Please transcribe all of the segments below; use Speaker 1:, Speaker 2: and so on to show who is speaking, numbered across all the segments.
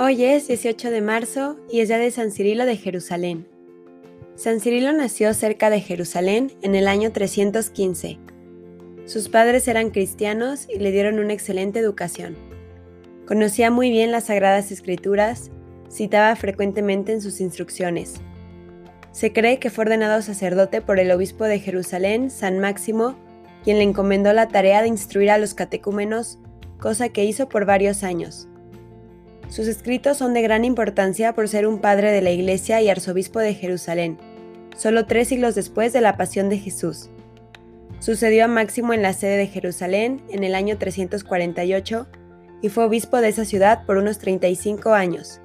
Speaker 1: Hoy es 18 de marzo y es día de San Cirilo de Jerusalén. San Cirilo nació cerca de Jerusalén en el año 315. Sus padres eran cristianos y le dieron una excelente educación. Conocía muy bien las Sagradas Escrituras, citaba frecuentemente en sus instrucciones. Se cree que fue ordenado sacerdote por el obispo de Jerusalén, San Máximo, quien le encomendó la tarea de instruir a los catecúmenos, cosa que hizo por varios años. Sus escritos son de gran importancia por ser un padre de la Iglesia y arzobispo de Jerusalén, solo tres siglos después de la pasión de Jesús. Sucedió a Máximo en la sede de Jerusalén en el año 348 y fue obispo de esa ciudad por unos 35 años.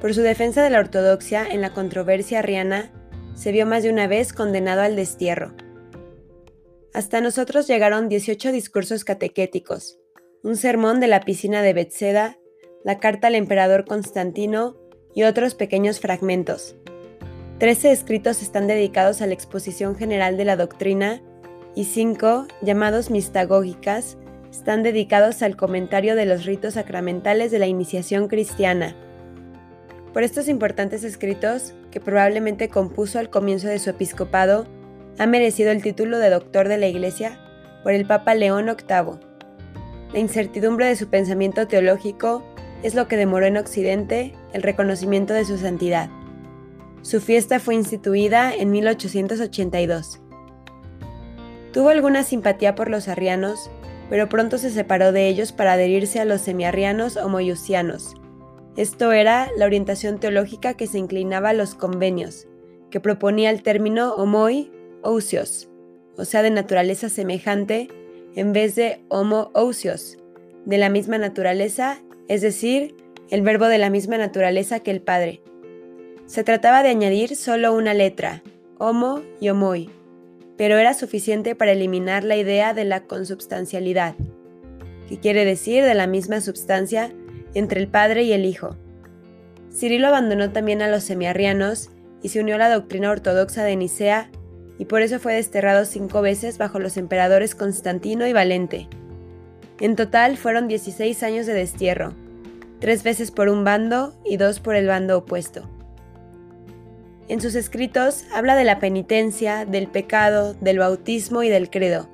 Speaker 1: Por su defensa de la ortodoxia en la controversia arriana, se vio más de una vez condenado al destierro. Hasta nosotros llegaron 18 discursos catequéticos, un sermón de la piscina de Bethseda la carta al emperador Constantino y otros pequeños fragmentos. Trece escritos están dedicados a la exposición general de la doctrina y cinco, llamados mistagógicas, están dedicados al comentario de los ritos sacramentales de la iniciación cristiana. Por estos importantes escritos, que probablemente compuso al comienzo de su episcopado, ha merecido el título de doctor de la Iglesia por el Papa León VIII. La incertidumbre de su pensamiento teológico es lo que demoró en Occidente el reconocimiento de su santidad. Su fiesta fue instituida en 1882. Tuvo alguna simpatía por los arrianos, pero pronto se separó de ellos para adherirse a los semiarrianos o moyusianos. Esto era la orientación teológica que se inclinaba a los convenios, que proponía el término homoi ousios, o sea, de naturaleza semejante, en vez de homo ousios, de la misma naturaleza es decir, el verbo de la misma naturaleza que el Padre. Se trataba de añadir solo una letra, homo y homoi, pero era suficiente para eliminar la idea de la consubstancialidad, que quiere decir de la misma substancia entre el Padre y el Hijo. Cirilo abandonó también a los semiarrianos y se unió a la doctrina ortodoxa de Nicea, y por eso fue desterrado cinco veces bajo los emperadores Constantino y Valente. En total fueron 16 años de destierro, tres veces por un bando y dos por el bando opuesto. En sus escritos habla de la penitencia, del pecado, del bautismo y del credo,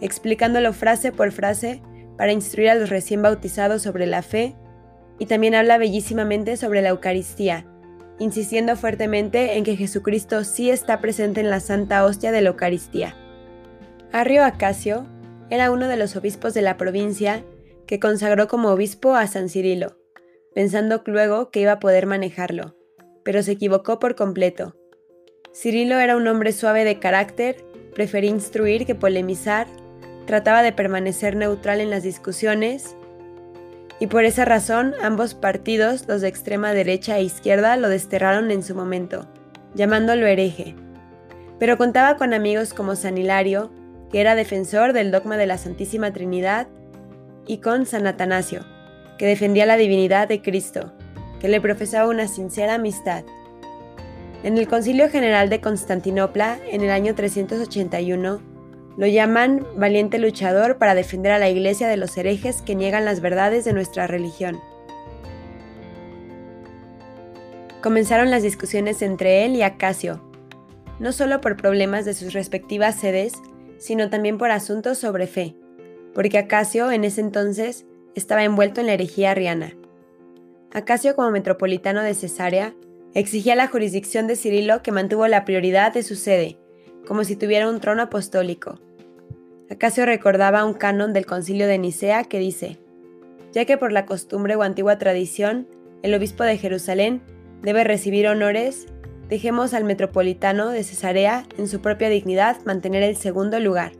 Speaker 1: explicándolo frase por frase para instruir a los recién bautizados sobre la fe, y también habla bellísimamente sobre la Eucaristía, insistiendo fuertemente en que Jesucristo sí está presente en la Santa Hostia de la Eucaristía. Arrio Acacio era uno de los obispos de la provincia que consagró como obispo a San Cirilo, pensando luego que iba a poder manejarlo, pero se equivocó por completo. Cirilo era un hombre suave de carácter, prefería instruir que polemizar, trataba de permanecer neutral en las discusiones, y por esa razón ambos partidos, los de extrema derecha e izquierda, lo desterraron en su momento, llamándolo hereje. Pero contaba con amigos como San Hilario, que era defensor del dogma de la Santísima Trinidad, y con San Atanasio, que defendía la divinidad de Cristo, que le profesaba una sincera amistad. En el Concilio General de Constantinopla, en el año 381, lo llaman valiente luchador para defender a la Iglesia de los herejes que niegan las verdades de nuestra religión. Comenzaron las discusiones entre él y Acacio, no solo por problemas de sus respectivas sedes, sino también por asuntos sobre fe, porque Acacio en ese entonces estaba envuelto en la herejía arriana. Acacio, como metropolitano de Cesarea, exigía la jurisdicción de Cirilo que mantuvo la prioridad de su sede, como si tuviera un trono apostólico. Acacio recordaba un canon del concilio de Nicea que dice, ya que por la costumbre o antigua tradición, el obispo de Jerusalén debe recibir honores, dejemos al metropolitano de Cesarea en su propia dignidad mantener el segundo lugar.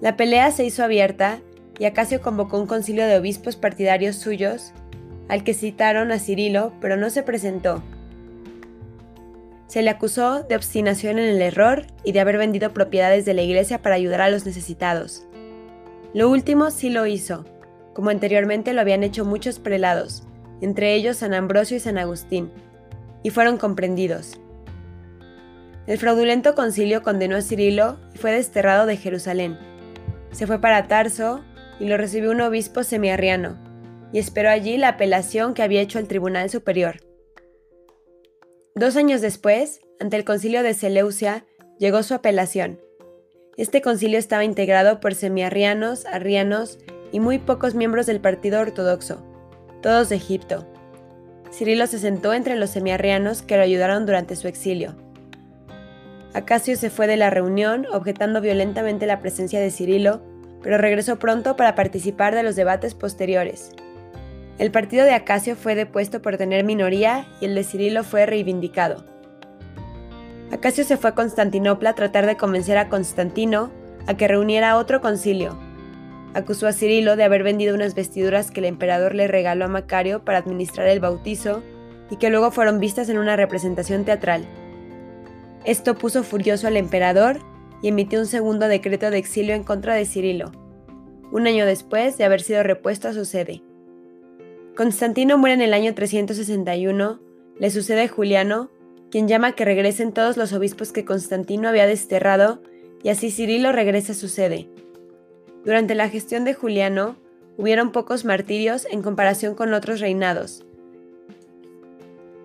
Speaker 1: La pelea se hizo abierta y Acacio convocó un concilio de obispos partidarios suyos, al que citaron a Cirilo, pero no se presentó. Se le acusó de obstinación en el error y de haber vendido propiedades de la iglesia para ayudar a los necesitados. Lo último sí lo hizo, como anteriormente lo habían hecho muchos prelados, entre ellos San Ambrosio y San Agustín, y fueron comprendidos. El fraudulento concilio condenó a Cirilo y fue desterrado de Jerusalén. Se fue para Tarso, y lo recibió un obispo semiarriano, y esperó allí la apelación que había hecho el Tribunal Superior. Dos años después, ante el concilio de Seleucia, llegó su apelación. Este concilio estaba integrado por semiarrianos, arrianos y muy pocos miembros del partido ortodoxo, todos de Egipto. Cirilo se sentó entre los semiarrianos que lo ayudaron durante su exilio. Acasio se fue de la reunión objetando violentamente la presencia de Cirilo, pero regresó pronto para participar de los debates posteriores. El partido de Acasio fue depuesto por tener minoría y el de Cirilo fue reivindicado. Acasio se fue a Constantinopla a tratar de convencer a Constantino a que reuniera otro concilio. Acusó a Cirilo de haber vendido unas vestiduras que el emperador le regaló a Macario para administrar el bautizo y que luego fueron vistas en una representación teatral. Esto puso furioso al emperador y emitió un segundo decreto de exilio en contra de Cirilo, un año después de haber sido repuesto a su sede. Constantino muere en el año 361, le sucede Juliano, quien llama que regresen todos los obispos que Constantino había desterrado, y así Cirilo regresa a su sede. Durante la gestión de Juliano, hubieron pocos martirios en comparación con otros reinados,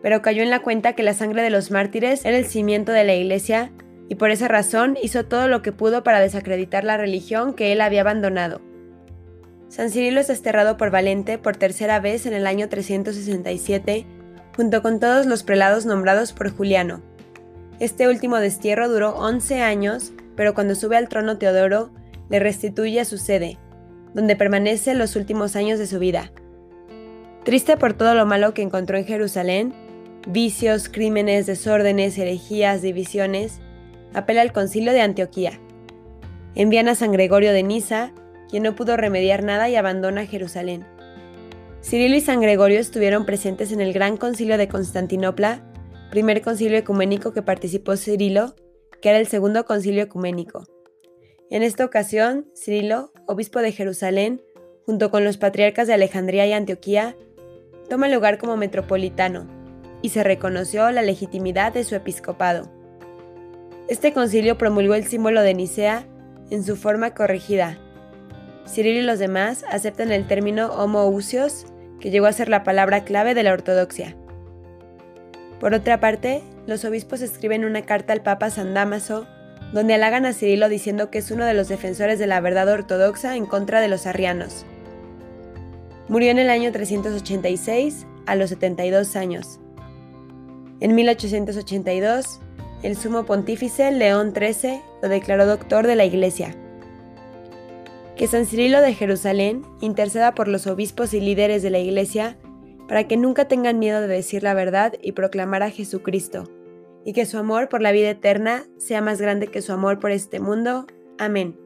Speaker 1: pero cayó en la cuenta que la sangre de los mártires era el cimiento de la iglesia y por esa razón hizo todo lo que pudo para desacreditar la religión que él había abandonado. San Cirilo es desterrado por Valente por tercera vez en el año 367 junto con todos los prelados nombrados por Juliano. Este último destierro duró 11 años, pero cuando sube al trono Teodoro, le restituye a su sede, donde permanece los últimos años de su vida. Triste por todo lo malo que encontró en Jerusalén, vicios, crímenes, desórdenes, herejías, divisiones, apela al concilio de Antioquía. Envían a San Gregorio de Niza, quien no pudo remediar nada y abandona Jerusalén. Cirilo y San Gregorio estuvieron presentes en el Gran Concilio de Constantinopla, primer concilio ecuménico que participó Cirilo, que era el segundo concilio ecuménico. En esta ocasión, Cirilo, obispo de Jerusalén, junto con los patriarcas de Alejandría y Antioquía, toma lugar como metropolitano, y se reconoció la legitimidad de su episcopado. Este concilio promulgó el símbolo de Nicea en su forma corregida. Cirilo y los demás aceptan el término homoousios que llegó a ser la palabra clave de la ortodoxia. Por otra parte, los obispos escriben una carta al Papa San Damaso, donde halagan a Cirilo diciendo que es uno de los defensores de la verdad ortodoxa en contra de los arrianos. Murió en el año 386, a los 72 años. En 1882, el sumo pontífice León XIII lo declaró doctor de la Iglesia que San Cirilo de Jerusalén interceda por los obispos y líderes de la Iglesia para que nunca tengan miedo de decir la verdad y proclamar a Jesucristo, y que su amor por la vida eterna sea más grande que su amor por este mundo. Amén.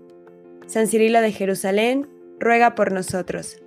Speaker 1: San Cirilo de Jerusalén, ruega por nosotros.